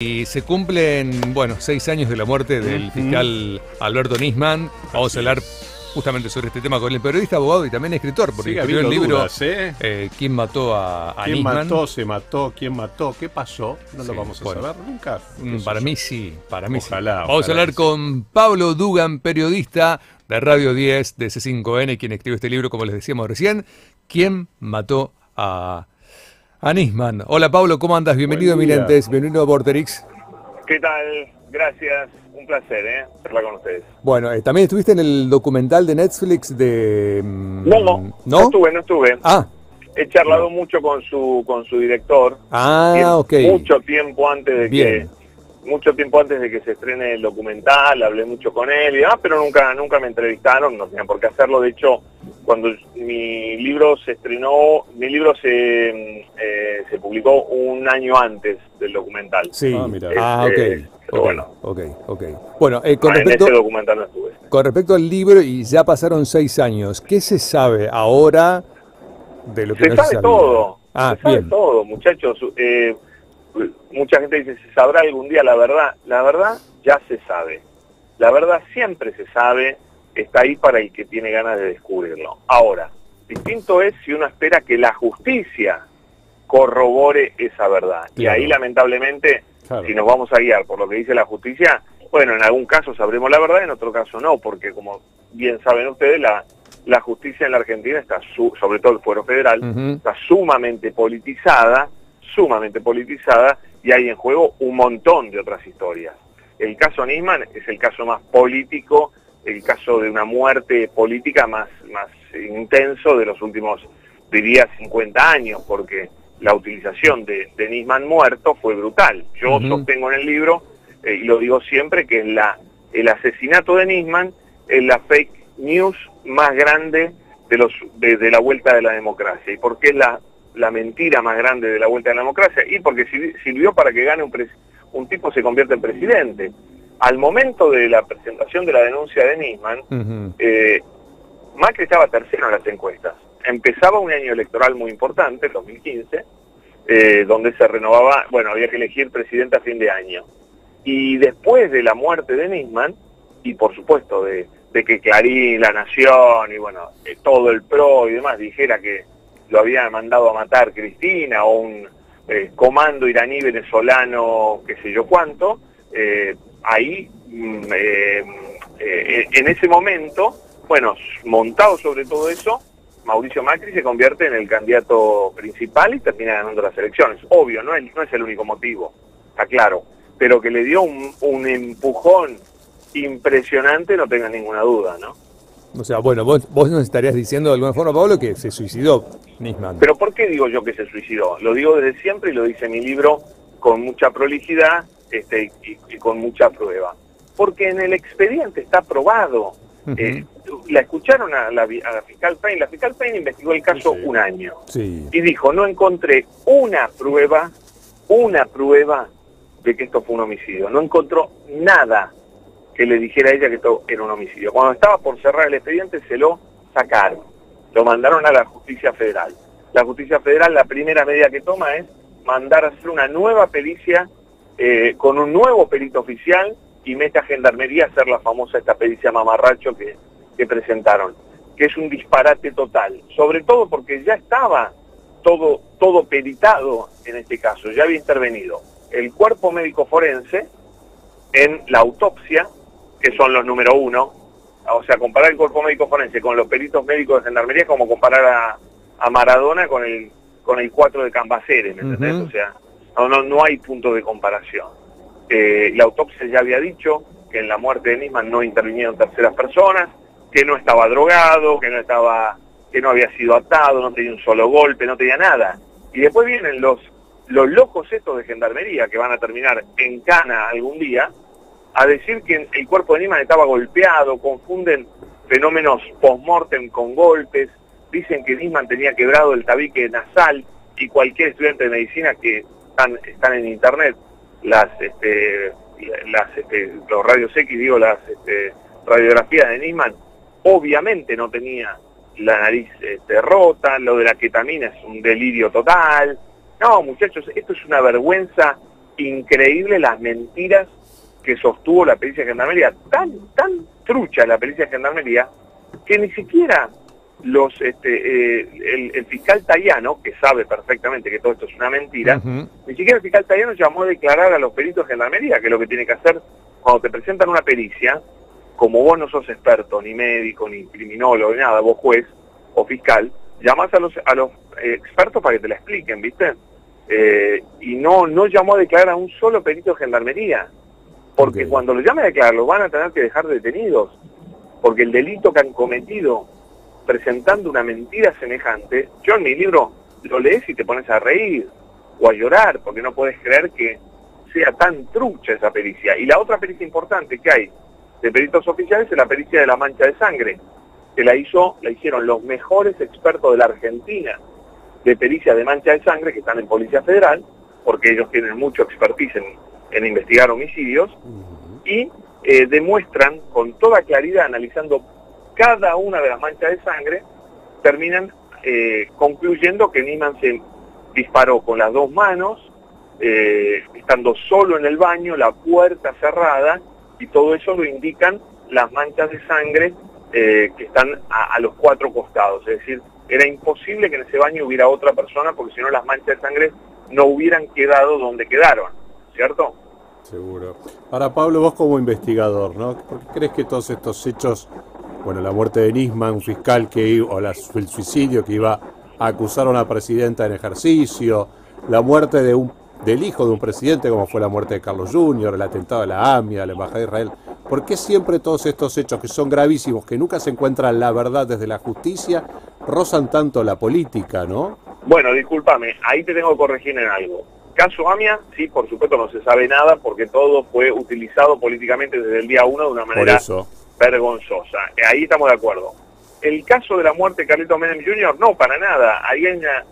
Y se cumplen, bueno, seis años de la muerte del fiscal Alberto Nisman. Vamos a hablar justamente sobre este tema con el periodista, abogado y también escritor, porque Sigue escribió el libro dudas, ¿eh? eh, ¿Quién mató a, a ¿Quién Nisman? mató? ¿Se mató? ¿Quién mató? ¿Qué pasó? No Sí, lo vamos a bueno. saber nunca. Mm, Para mí sí, para mí Ojalá, sí. Vamos a hablar sí. con Pablo Dugan, periodista de Radio 10 de C5N, quien escribió este libro, como les decíamos recién, ¿Quién mató a, a Nisman? Hola Pablo, ¿cómo andas? Bienvenido a. Eminentes, bienvenido a Vorterix. ¿Qué tal? Gracias. Un placer, ¿eh? Hablar con ustedes. Bueno, eh, también estuviste en el documental de Netflix de... mm, No, no, no estuve, no estuve. Ah, He charlado mucho con su con su director. ah, ok. Mucho tiempo antes de Bien. que mucho tiempo antes de que se estrene el documental, hablé mucho con él y demás, pero nunca nunca me entrevistaron, no tenían por qué hacerlo. De hecho, cuando mi libro se estrenó, mi libro se mm, eh, se publicó un año antes del documental. Sí. Ah, mira. Ah, ok. Este, pero ok, bueno. ok, ok. Bueno, eh, con, Ah, en respecto, ese documental no estuve. con respecto al libro, y ya pasaron seis años, ¿qué se sabe ahora de lo que Se no sabe sabía? todo, Ah, se sabe bien. todo, muchachos. Eh, mucha gente dice, ¿se sabrá algún día la verdad? La verdad ya se sabe. La verdad siempre se sabe, está ahí para el que tiene ganas de descubrirlo. Ahora, distinto es si uno espera que la justicia corrobore esa verdad. Y ahí, lamentablemente, Claro. si nos vamos a guiar por lo que dice la justicia, bueno, en algún caso sabremos la verdad, en otro caso no, porque como bien saben ustedes, la, la justicia en la Argentina está, su- sobre todo el fuero federal, está sumamente politizada, sumamente politizada, y hay en juego un montón de otras historias. El caso Nisman es el caso más político, el caso de una muerte política más, más intenso de los últimos, diría, 50 años, porque la utilización de, de Nisman muerto fue brutal. Yo sostengo en el libro, eh, y lo digo siempre, que es la, el asesinato de Nisman es la fake news más grande de, los, de, de la vuelta de la democracia. ¿Y por qué es la, la mentira más grande de la vuelta de la democracia? Y porque sirvi- sirvió para que gane un, un tipo se convierta en presidente. Al momento de la presentación de la denuncia de Nisman, eh, Macri estaba tercero en las encuestas. Empezaba un año electoral muy importante, el 2015, eh, donde se renovaba, bueno, había que elegir presidente a fin de año. Y después de la muerte de Nisman, y por supuesto de, de que Clarín, La Nación y bueno, eh, todo el PRO y demás dijera que lo había mandado a matar Cristina o un eh, comando iraní venezolano, qué sé yo cuánto, eh, ahí, mm, eh, en ese momento, bueno, montado sobre todo eso, Mauricio Macri se convierte en el candidato principal y termina ganando las elecciones. Obvio, no es, no es el único motivo, está claro, pero que le dio un, un empujón impresionante, no tengas ninguna duda, ¿no? O sea, bueno, vos, vos nos estarías diciendo de alguna forma, Pablo, que se suicidó Nisman. Pero ¿por qué digo yo que se suicidó? Lo digo desde siempre y lo dice mi libro con mucha prolijidad este, y, y con mucha prueba. Porque en el expediente está probado. Eh, la escucharon a la, vi- a la fiscal Payne. La fiscal Payne investigó el caso Sí. un año Sí. y dijo, no encontré una prueba, una prueba de que esto fue un homicidio. No encontró nada que le dijera a ella que esto era un homicidio. Cuando estaba por cerrar el expediente se lo sacaron, lo mandaron a la justicia federal. La justicia federal la primera medida que toma es mandar a hacer una nueva pericia eh, con un nuevo perito oficial y mete a Gendarmería a hacer la famosa esta pericia mamarracho que, que presentaron, que es un disparate total, sobre todo porque ya estaba todo, todo peritado en este caso, ya había intervenido el cuerpo médico forense en la autopsia, que son los número uno, o sea, comparar el cuerpo médico forense con los peritos médicos de gendarmería es como comparar a, a Maradona con el con el 4 de Cambaceres, ¿me entendés? O sea, no, no, no hay punto de comparación. Eh, la autopsia ya había dicho que en la muerte de Nisman no intervinieron terceras personas, que no estaba drogado, que no estaba, que no había sido atado, no tenía un solo golpe, no tenía nada. Y después vienen los, los locos estos de gendarmería que van a terminar en cana algún día, a decir que el cuerpo de Nisman estaba golpeado, confunden fenómenos post-mortem con golpes, dicen que Nisman tenía quebrado el tabique nasal y cualquier estudiante de medicina que están, están en internet, las, este, las, este, los radios X, digo, las este, radiografías de Nisman, obviamente no tenía la nariz este, rota, lo de la ketamina es un delirio total. No, muchachos, esto es una vergüenza increíble las mentiras que sostuvo la pericia de gendarmería. Tan, tan trucha la pericia de gendarmería que ni siquiera los este, eh, el, fiscal Tayano, que sabe perfectamente que todo esto es una mentira, ni siquiera el fiscal Tayano llamó a declarar a los peritos de gendarmería, que es lo que tiene que hacer cuando te presentan una pericia, como vos no sos experto, ni médico, ni criminólogo, ni nada, vos juez o fiscal, llamás a los, a los expertos para que te la expliquen, ¿viste? Eh, y no, no llamó a declarar a un solo perito de gendarmería, porque cuando lo llame a declarar los van a tener que dejar detenidos, porque el delito que han cometido presentando una mentira semejante, yo en mi libro lo lees y te pones a reír o a llorar, porque no puedes creer que sea tan trucha esa pericia. Y la otra pericia importante que hay de peritos oficiales es la pericia de la mancha de sangre, que la hizo, la hicieron los mejores expertos de la Argentina de pericia de mancha de sangre que están en Policía Federal, porque ellos tienen mucho expertise en, investigar homicidios, y eh, demuestran con toda claridad, analizando cada una de las manchas de sangre, terminan eh, concluyendo que Niman se disparó con las dos manos, eh, estando solo en el baño, la puerta cerrada, y todo eso lo indican las manchas de sangre eh, que están a, los cuatro costados. Es decir, era imposible que en ese baño hubiera otra persona porque si no las manchas de sangre no hubieran quedado donde quedaron, ¿cierto? Seguro. Ahora, Pablo, vos como investigador, ¿no? ¿Por qué crees que todos estos hechos, bueno, la muerte de Nisman, un fiscal que o el suicidio que iba a acusar a una presidenta en ejercicio, la muerte de un del hijo de un presidente, como fue la muerte de Carlos Jr., el atentado de la AMIA, la Embajada de Israel. ¿Por qué siempre todos estos hechos que son gravísimos, que nunca se encuentran la verdad desde la justicia, rozan tanto la política, no? Bueno, discúlpame, ahí te tengo que corregir en algo. Caso AMIA, sí, por supuesto no se sabe nada porque todo fue utilizado políticamente desde el día uno de una manera vergonzosa. Ahí estamos de acuerdo. El caso de la muerte de Carlito Menem Jr., no, para nada. Ahí hay una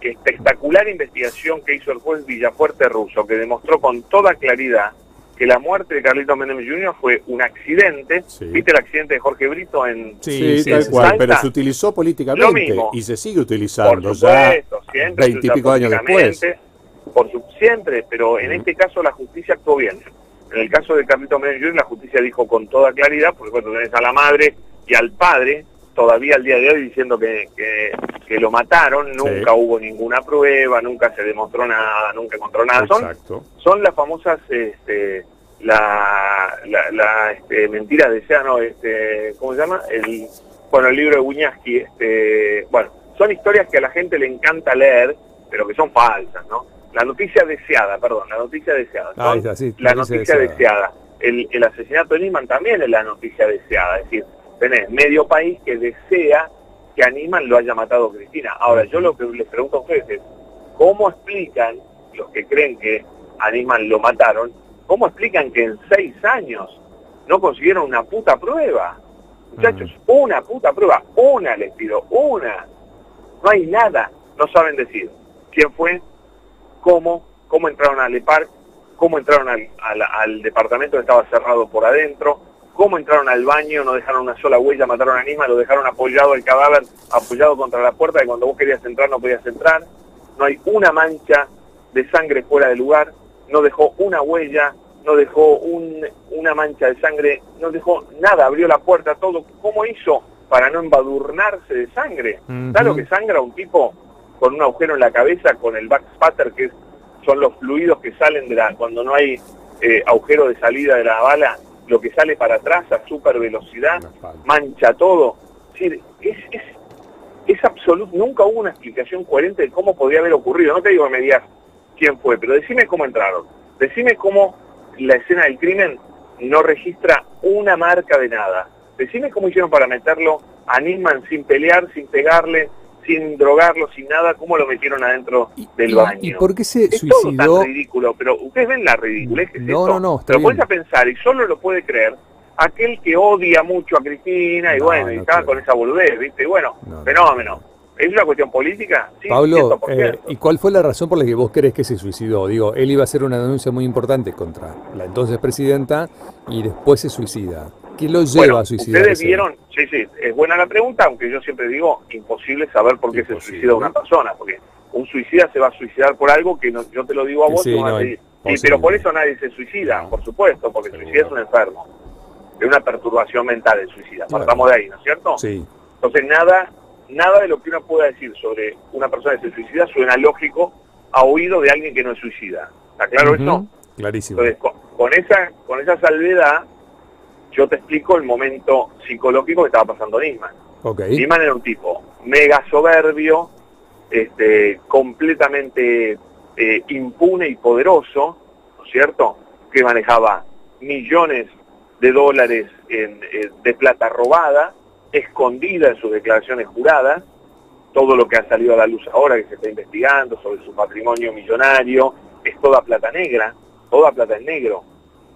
espectacular investigación que hizo el juez Villafuerte Russo, que demostró con toda claridad que la muerte de Carlito Menem Jr. fue un accidente. ¿Viste el accidente de Jorge Brito en Sí, tal cual, pero se utilizó políticamente y se sigue utilizando ya veintipico años después. Por su, siempre, pero en este caso la justicia actuó bien. En el caso de Carlito Menem la justicia dijo con toda claridad, porque cuando tenés a la madre y al padre, todavía al día de hoy diciendo que, que, lo mataron, nunca hubo ninguna prueba, nunca se demostró nada, nunca encontró nada. Son, son las famosas, este, la, la, este, mentira de no, este, ¿cómo se llama? El, bueno, el libro de Buñaski, este, bueno, son historias que a la gente le encanta leer, pero que son falsas, ¿no? La noticia deseada, perdón, la noticia deseada. Ah, la noticia deseada. El, el asesinato de Niman también es la noticia deseada, es decir, tenés medio país que desea que Animal lo haya matado Cristina. Ahora, yo lo que les pregunto a ustedes es, ¿cómo explican los que creen que Animal lo mataron, cómo explican que en seis años no consiguieron una puta prueba? Muchachos, una puta prueba, una les pido, una. No hay nada, no saben decir quién fue, cómo, cómo entraron al EPARC, cómo entraron al, al departamento que estaba cerrado por adentro, cómo entraron al baño, no dejaron una sola huella, mataron a Nisma, lo dejaron apoyado el cadáver, apoyado contra la puerta, y cuando vos querías entrar no podías entrar. No hay una mancha de sangre fuera del lugar, no dejó una huella, no dejó una mancha de sangre, no dejó nada, abrió la puerta, todo. ¿Cómo hizo para no embadurnarse de sangre? ¿Sabes lo que sangra un tipo con un agujero en la cabeza, con el backspatter, que son los fluidos que salen de la, cuando no hay eh, agujero de salida de la bala? lo que sale para atrás a super velocidad, mancha todo. Es es, es, es absoluto, nunca hubo una explicación coherente de cómo podía haber ocurrido. No te digo que me digas quién fue, pero decime cómo entraron. Decime cómo la escena del crimen no registra una marca de nada. Decime cómo hicieron para meterlo a Nisman sin pelear, sin pegarle, sin drogarlo, sin nada, ¿cómo lo metieron adentro del baño? ¿Y por qué se es suicidó? Todo tan ridículo, pero ustedes ven la ridiculez que es No, no, no, Pero pones a pensar, y solo lo puede creer, aquel que odia mucho a Cristina, y bueno, y estaba con esa boludez, ¿viste? Y bueno, fenómeno. ¿Es una cuestión política? Sí, Pablo, eh, ¿y cuál fue la razón por la que vos crees que se suicidó? Digo, él iba a hacer una denuncia muy importante contra la entonces presidenta y después se suicida. ¿Qué lo lleva a suicidarse? Ustedes vieron, sí, sí, es buena la pregunta, aunque yo siempre digo, imposible saber por qué se suicida una persona, porque un suicida se va a suicidar por algo que no, yo te lo digo a vos, Y, pero por eso nadie se suicida, por supuesto, porque el suicida es un enfermo. Es una perturbación mental el suicida. Partamos de ahí, ¿no es cierto? Sí. Entonces nada, nada de lo que uno pueda decir sobre una persona que se suicida suena lógico a oído de alguien que no es suicida. ¿Está claro eso? Clarísimo. Entonces, con, esa, con esa salvedad, yo te explico el momento psicológico que estaba pasando Nisman. Okay. Nisman era un tipo mega soberbio, este, completamente eh, impune y poderoso, ¿no es cierto? Que manejaba millones de dólares en, de plata robada, escondida en sus declaraciones juradas, todo lo que ha salido a la luz ahora que se está investigando sobre su patrimonio millonario, es toda plata negra, toda plata en negro,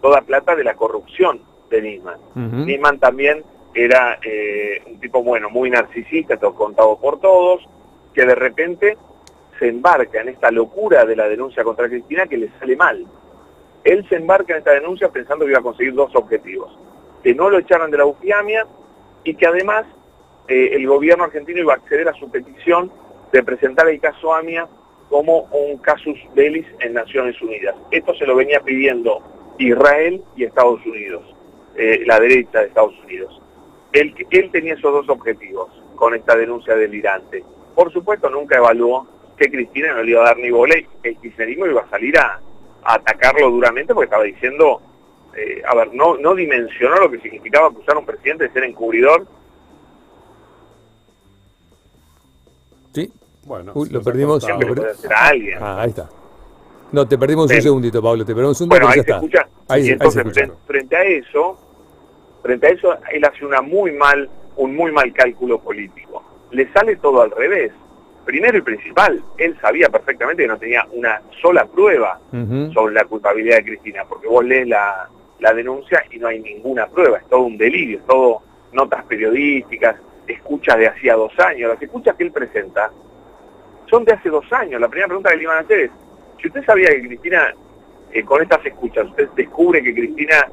toda plata de la corrupción de Nisman. Nisman también era eh, un tipo, bueno, muy narcisista, todo contado por todos, que de repente se embarca en esta locura de la denuncia contra Cristina que le sale mal. Él se embarca en esta denuncia pensando que iba a conseguir dos objetivos. Que no lo echaran de la UFIAMIA y que además eh, el gobierno argentino iba a acceder a su petición de presentar el caso AMIA como un casus belli en Naciones Unidas. Esto se lo venía pidiendo Israel y Estados Unidos, eh, la derecha de Estados Unidos. Él, él tenía esos dos objetivos con esta denuncia delirante. Por supuesto, nunca evaluó que Cristina no le iba a dar ni volei, el kirchnerismo iba a salir a, atacarlo duramente porque estaba diciendo, eh, a ver, no, no dimensionó lo que significaba acusar a un presidente de ser encubridor. Sí, bueno, Uy, lo perdimos. Siempre lo puede hacer a alguien. Ah, ahí está. No, te perdimos un segundito, Pablo, te perdimos un segundo, Bueno, pero ahí ya se está. escucha. Ahí, y ahí se entonces, escucha. frente, a eso, frente a eso, él hace una muy mal, un muy mal cálculo político. Le sale todo al revés. Primero y principal, él sabía perfectamente que no tenía una sola prueba sobre la culpabilidad de Cristina, porque vos lees la, la denuncia y no hay ninguna prueba, es todo un delirio, es todo notas periodísticas, escuchas de hacía dos años, las escuchas que él presenta son de hace dos años. La primera pregunta que le iban a hacer es, si usted sabía que Cristina, eh, con estas escuchas, usted descubre que Cristina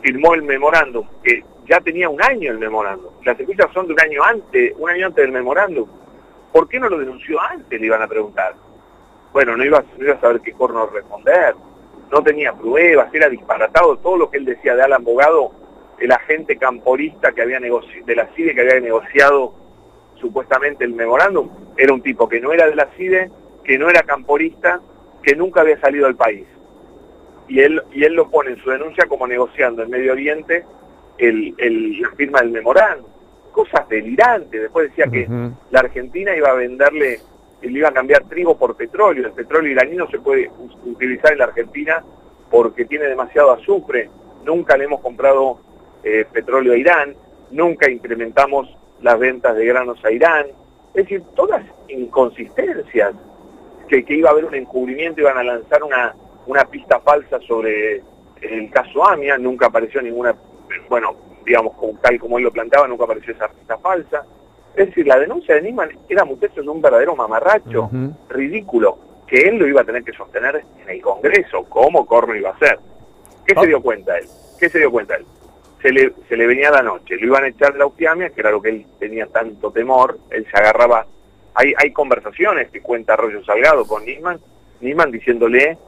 firmó el memorándum, que ya tenía un año el memorándum, las escuchas son de un año antes, un año antes del memorándum, ¿por qué no lo denunció antes? Le iban a preguntar. Bueno, no iba, no iba a saber qué corno responder, no tenía pruebas, era disparatado todo lo que él decía de Alan Bogado, el agente camporista que había de la CIDE que había negociado supuestamente el memorándum, era un tipo que no era de la CIDE, que no era camporista, que nunca había salido del país. Y él, y él lo pone en su denuncia como negociando en Medio Oriente el, el- la firma del memorándum. Cosas delirantes. Después decía que la Argentina iba a venderle, le iba a cambiar trigo por petróleo. El petróleo iraní no se puede utilizar en la Argentina porque tiene demasiado azufre. Nunca le hemos comprado eh, petróleo a Irán, nunca incrementamos las ventas de granos a Irán. Es decir, todas inconsistencias, que, que iba a haber un encubrimiento, iban a lanzar una, una pista falsa sobre el caso AMIA, nunca apareció ninguna, bueno, digamos, tal como él lo planteaba, nunca apareció esa pista falsa. Es decir, la denuncia de Nisman era, muchachos, un verdadero mamarracho, ridículo, que él lo iba a tener que sostener en el Congreso, ¿cómo corno iba a ser? ¿Qué Ah. se dio cuenta él? ¿Qué se dio cuenta él? Se le, se le venía la noche, lo iban a echar de la UFIAMIA, que era lo que él tenía tanto temor, él se agarraba, hay, hay conversaciones que cuenta Arroyo Salgado con Nisman, Nisman diciéndole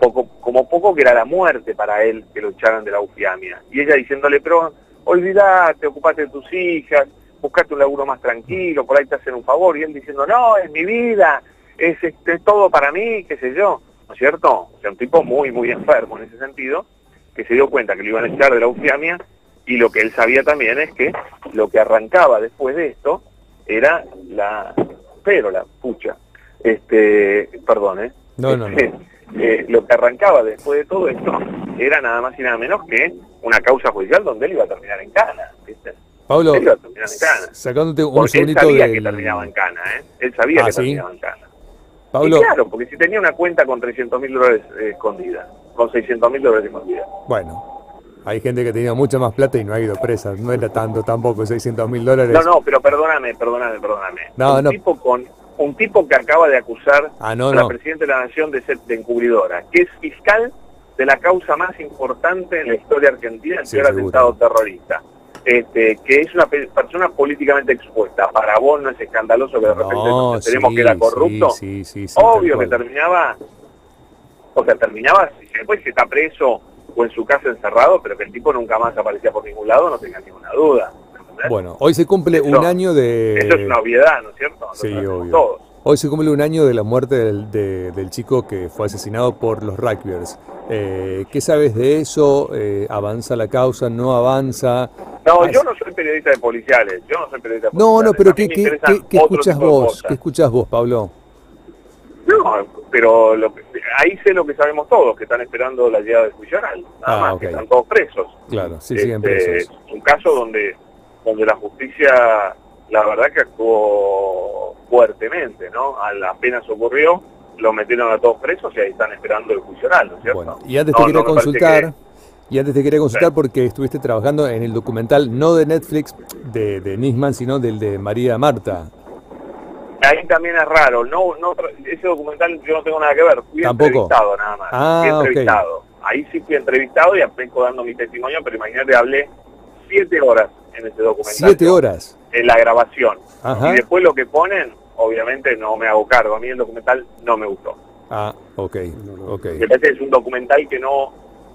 poco, como poco que era la muerte para él que lo echaran de la UFIAMIA, y ella diciéndole, pero olvidate, ocupate de tus hijas, buscate un laburo más tranquilo, por ahí te hacen un favor, y él diciendo, no, es mi vida, es este, todo para mí, qué sé yo, ¿no es cierto? O sea, un tipo muy, muy enfermo en ese sentido, que se dio cuenta que lo iban a echar de la UFIAMIA, y lo que él sabía también es que lo que arrancaba después de esto era la, pero la pucha, este, perdón, ¿eh? No, no, no. Eh, lo que arrancaba después de todo esto era nada más y nada menos que una causa judicial donde él iba a terminar en cana, ¿viste? Pablo, Él en cana. sacándote un Porque él segundito sabía del... que terminaba en cana, ¿eh? Él sabía Ah, que ¿sí? terminaba en cana. Pablo, Y claro, porque si tenía una cuenta con 300 mil dólares eh, escondida, con 600 mil dólares escondida. bueno, hay gente que tenía mucha más plata y no ha ido presa. No era tanto tampoco, 600 mil dólares. No, no, pero perdóname, perdóname, perdóname. No, un no. tipo con un tipo que acaba de acusar Ah, no, a la presidenta de la nación de ser de encubridora, que es fiscal de la causa más importante en la historia argentina, el Sí, seguro. atentado terrorista. Este, que es una pe- persona políticamente expuesta. Para vos no es escandaloso que de repente No, sí, que era corrupto. sí, sí, Obvio que terminaba O sea, terminaba, después si está preso o en su casa encerrado, pero que el tipo nunca más aparecía por ningún lado, no tenga ninguna duda. ¿entendés? Bueno, hoy se cumple Eso- un año de... Eso es una obviedad, ¿no es cierto? Sí, obvio. Todos. Hoy se cumple un año de la muerte del, de- del chico que fue asesinado por los rugbyers. Eh, ¿Qué sabes de eso? Eh, ¿Avanza la causa? ¿No avanza? No, Ah, yo no soy periodista de policiales, yo no soy periodista de No, policiales. no, pero ¿qué, qué, qué- escuchas de vos? ¿Qué escuchas vos, Pablo? No, pero lo que- ahí sé lo que sabemos todos, que están esperando la llegada del juicio oral. Nada Ah, más, que están todos presos. Claro, sí, siguen Este, presos. Es un caso donde, donde la justicia, la verdad que actuó fuertemente, ¿no? Al apenas ocurrió, lo metieron a todos presos y ahí están esperando el juicio oral, ¿no es cierto? Bueno, y antes No, te quería no, consultar, y antes te quería consultar Sí. porque estuviste trabajando en el documental, no de Netflix, de, de Nisman, sino del de María Marta. Ahí también es raro, no, no, ese documental yo no tengo nada que ver, fui Tampoco. entrevistado nada más, Ah, fui ok. entrevistado. Ahí sí fui entrevistado y aplico dando mi testimonio, pero imagínate, hablé siete horas en ese documental. Siete horas. En la grabación. Ajá. Y después lo que ponen, obviamente no me hago cargo, a mí el documental no me gustó. Ah, ok, ok. Me parece que es un documental que no,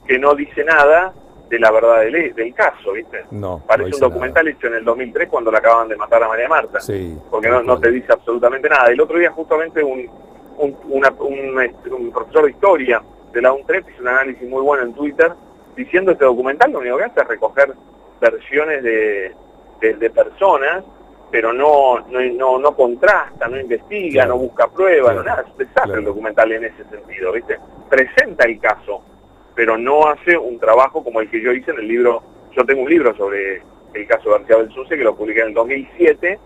que no dice nada de la verdad del, del caso, ¿viste? No, Parece un documental hecho en el 2003 cuando la acaban de matar a María Marta Sí. porque no, te dice absolutamente nada. El otro día justamente un, un, una- un, este, un profesor de historia de la UNTREP hizo un análisis muy bueno en Twitter diciendo este documental lo único que hace es recoger versiones de, de, de personas, pero no, no, no, no contrasta, no investiga, Claro. no busca pruebas, no nada. Es un desastre Claro. el documental en ese sentido, ¿viste? Presenta el caso, pero no hace un trabajo como el que yo hice en el libro. Yo tengo un libro sobre el caso García Belsunce que lo publiqué en el 2007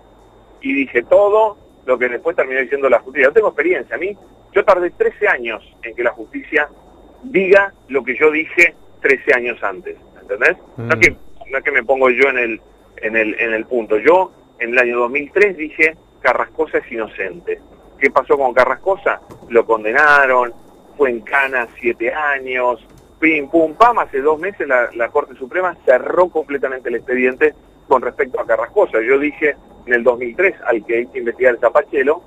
y dije todo lo que después terminó diciendo la justicia. Yo tengo experiencia. A mí, yo tardé 13 años en que la justicia diga lo que yo dije 13 años antes. ¿Entendés? No, es Mm. que, no es que me pongo yo en el, en, el, en el punto. Yo, en el año 2003, dije Carrascosa es inocente. ¿Qué pasó con Carrascosa? Lo condenaron, fue en cana siete años, pim, pum, pam. Hace dos meses la, la Corte Suprema cerró completamente el expediente con respecto a Carrascosa. Yo dije en el 2003 al que hay que investigar es a Pachelo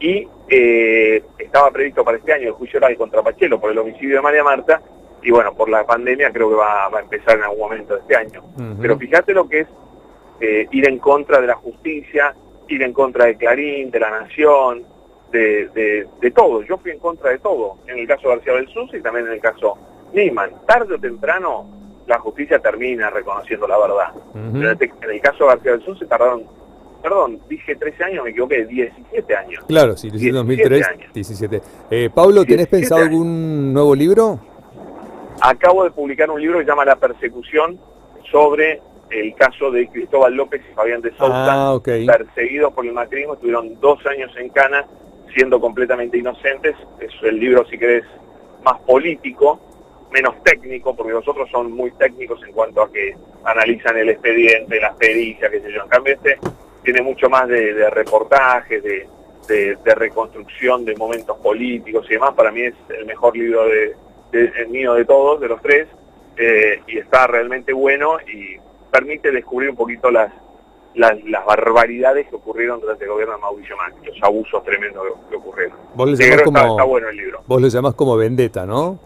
y eh, estaba previsto para este año el juicio oral contra Pachelo por el homicidio de María Marta y bueno, por la pandemia creo que va, va a empezar en algún momento de este año. Pero fíjate lo que es eh, ir en contra de la justicia, ir en contra de Clarín, de la Nación, de, de, de todo. Yo fui en contra de todo, en el caso de García Belsunce y también en el caso Nisman. Tarde o temprano la justicia termina reconociendo la verdad. Pero en el- caso de García Belsunce tardaron, perdón, dije 13 años, me equivoqué, 17 años. Claro, sí, lo hiciste en 17 2003, años. 17. Eh, Pablo, ¿tenés 17 pensado años. algún nuevo libro? Acabo de publicar un libro que se llama La persecución sobre el caso de Cristóbal López y Fabián de Sousa, Ah, perseguidos por el macrismo, estuvieron dos años en Cana siendo completamente inocentes. Es el libro, si querés, más político, menos técnico, porque los otros son muy técnicos en cuanto a que analizan el expediente, las pericias, qué sé yo. En cambio, este tiene mucho más de, de reportajes, de, de- de reconstrucción de momentos políticos y demás. Para mí es el mejor libro de, el mío de todos, de los tres, eh, y está realmente bueno y permite descubrir un poquito las, las, las barbaridades que ocurrieron durante el gobierno de Mauricio Macri, los abusos tremendos que, que ocurrieron. Vos le llamás está, como, está bueno el libro. vos lo llamás como vendetta, ¿no?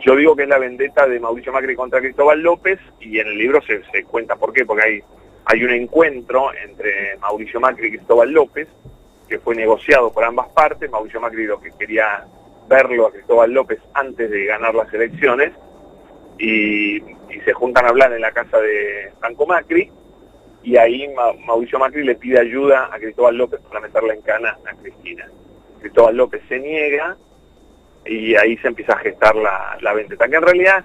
Yo digo que es la vendetta de Mauricio Macri contra Cristóbal López y en el libro se, cuenta por qué, porque hay, hay un encuentro entre Mauricio Macri y Cristóbal López que fue negociado por ambas partes. Mauricio Macri lo que quería verlo a Cristóbal López antes de ganar las elecciones y, y se juntan a hablar en la casa de Franco Macri y ahí Ma- Mauricio Macri le pide ayuda a Cristóbal López para meterla en cana a Cristina. Cristóbal López se niega y ahí se empieza a gestar la, la vendetta, que en realidad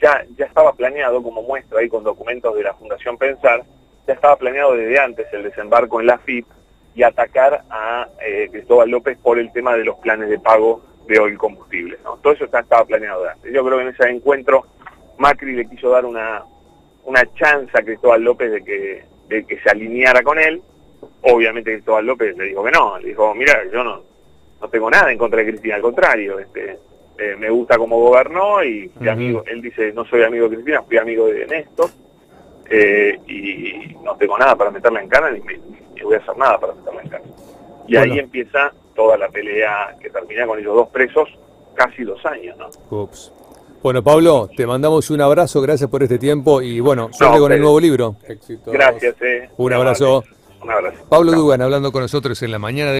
ya, ya estaba planeado, como muestra ahí con documentos de la Fundación Pensar, ya estaba planeado desde antes el desembarco en la FIP y atacar a eh, Cristóbal López por el tema de los planes de pago de oil combustible. ¿no? Todo eso ya estaba planeado de antes. Yo creo que en ese encuentro Macri le quiso dar una, una chance a Cristóbal López de que, de que se alineara con él. Obviamente Cristóbal López le dijo que no, le dijo, mira, yo no, no tengo nada en contra de Cristina, al contrario, este, eh, me gusta cómo gobernó y fui amigo, él dice, no soy amigo de Cristina, fui amigo de Néstor, eh, y no tengo nada para meterla en cana, ni, me- ni voy a hacer nada para meterla en cana. Y Bueno. ahí empieza toda la pelea que termina con ellos dos presos casi dos años, ¿no? Ups. Bueno, Pablo, te mandamos un abrazo, gracias por este tiempo y bueno, suerte No, con el nuevo libro. Éxitos. Gracias, eh. Un abrazo. Un abrazo. Pablo. Dugan hablando con nosotros en la mañana de...